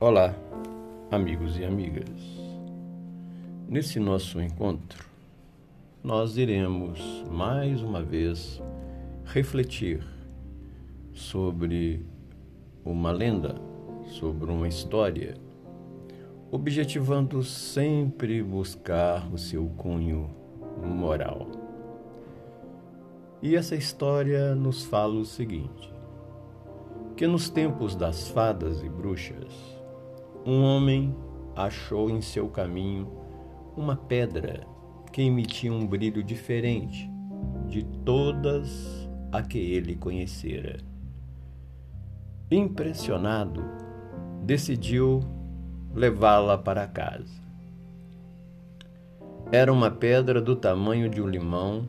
Olá, amigos e amigas. Nesse nosso encontro, nós iremos mais uma vez refletir sobre uma lenda, sobre uma história, objetivando sempre buscar o seu cunho moral. E essa história nos fala o seguinte: que nos tempos das fadas e bruxas, um homem achou em seu caminho uma pedra que emitia um brilho diferente de todas a que ele conhecera. Impressionado, decidiu levá-la para casa. Era uma pedra do tamanho de um limão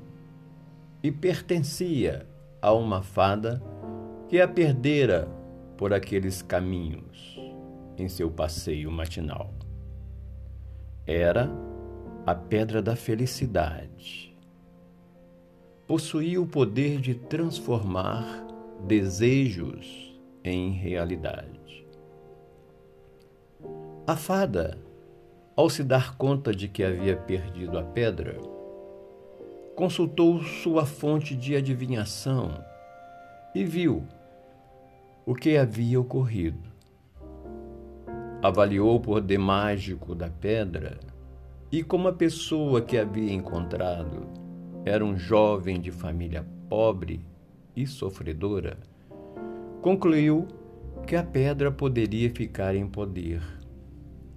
e pertencia a uma fada que a perdera por aqueles caminhos em seu passeio matinal. Era a pedra da felicidade. Possuía o poder de transformar desejos em realidade. A fada, ao se dar conta de que havia perdido a pedra, consultou sua fonte de adivinhação e viu o que havia ocorrido avaliou o poder mágico da pedra e, como a pessoa que havia encontrado era um jovem de família pobre e sofredora, concluiu que a pedra poderia ficar em poder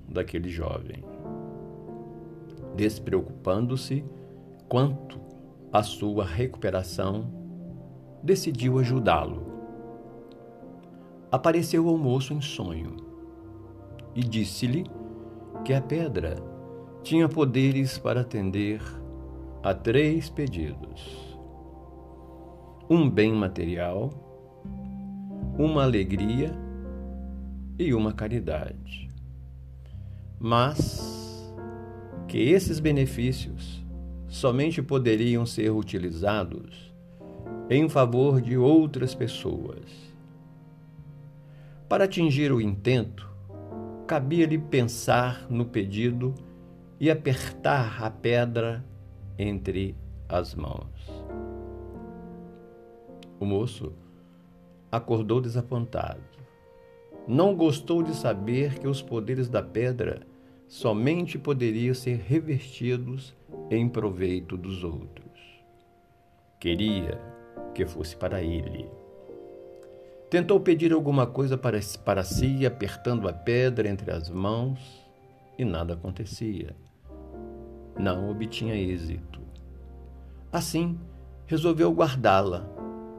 daquele jovem. Despreocupando-se quanto à sua recuperação, decidiu ajudá-lo. Apareceu ao moço em sonho e disse-lhe que a pedra tinha poderes para atender a três pedidos: um bem material, uma alegria e uma caridade. Mas que esses benefícios somente poderiam ser utilizados em favor de outras pessoas. Para atingir o intento, cabia-lhe pensar no pedido e apertar a pedra entre as mãos. O moço acordou desapontado. Não gostou de saber que os poderes da pedra somente poderiam ser revertidos em proveito dos outros. Queria que fosse para ele. Tentou pedir alguma coisa para, para si, apertando a pedra entre as mãos, e nada acontecia. Não obtinha êxito. Assim, resolveu guardá-la,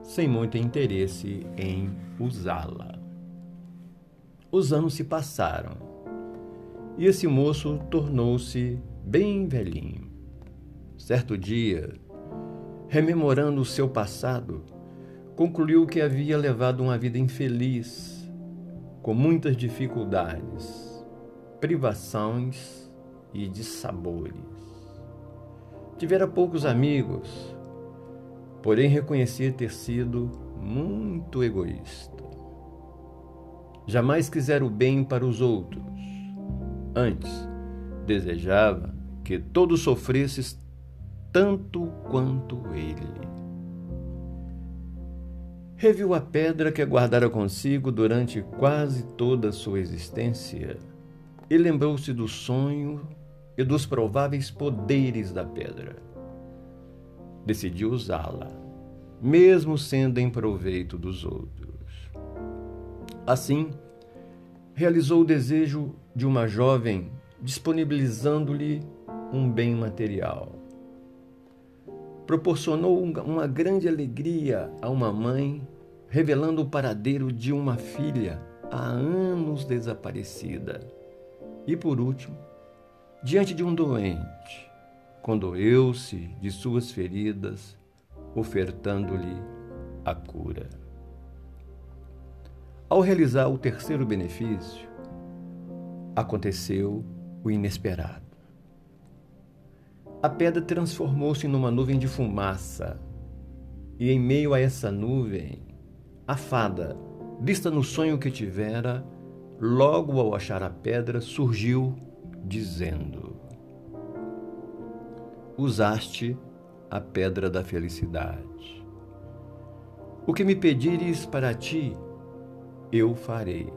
sem muito interesse em usá-la. Os anos se passaram e esse moço tornou-se bem velhinho. Certo dia, rememorando o seu passado, concluiu que havia levado uma vida infeliz, com muitas dificuldades, privações e dissabores. Tivera poucos amigos, porém reconhecia ter sido muito egoísta. Jamais quisera o bem para os outros. Antes, desejava que todos sofressem tanto quanto ele reviu a pedra que guardara consigo durante quase toda a sua existência e lembrou-se do sonho e dos prováveis poderes da pedra. Decidiu usá-la, mesmo sendo em proveito dos outros. Assim, realizou o desejo de uma jovem, disponibilizando-lhe um bem material. Proporcionou uma grande alegria a uma mãe revelando o paradeiro de uma filha há anos desaparecida. E por último, diante de um doente, condoeu-se de suas feridas, ofertando-lhe a cura. Ao realizar o terceiro benefício, aconteceu o inesperado. A pedra transformou-se numa nuvem de fumaça, e em meio a essa nuvem a fada, vista no sonho que tivera, logo ao achar a pedra, surgiu dizendo: Usaste a pedra da felicidade. O que me pedires para ti, eu farei.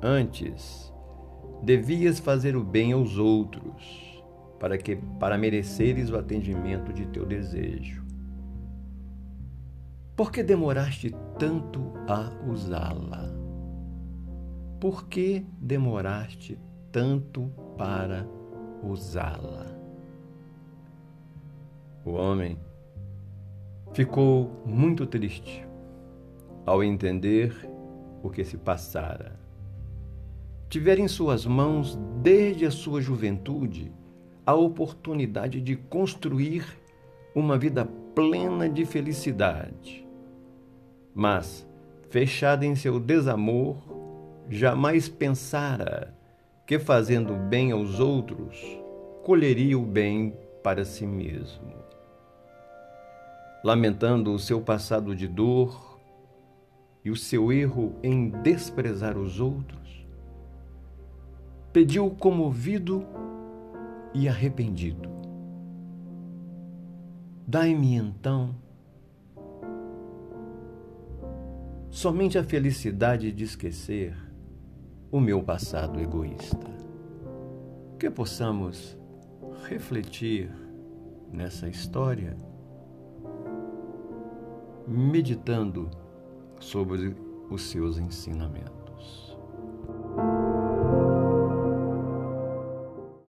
Antes, devias fazer o bem aos outros, para que para mereceres o atendimento de teu desejo. Por que demoraste tanto a usá-la? Por que demoraste tanto para usá-la? O homem ficou muito triste ao entender o que se passara. Tivera em suas mãos, desde a sua juventude, a oportunidade de construir uma vida plena de felicidade mas, fechada em seu desamor, jamais pensara que fazendo bem aos outros, colheria o bem para si mesmo. Lamentando o seu passado de dor e o seu erro em desprezar os outros, pediu comovido e arrependido: Dai-me então somente a felicidade de esquecer o meu passado egoísta. Que possamos refletir nessa história, meditando sobre os seus ensinamentos.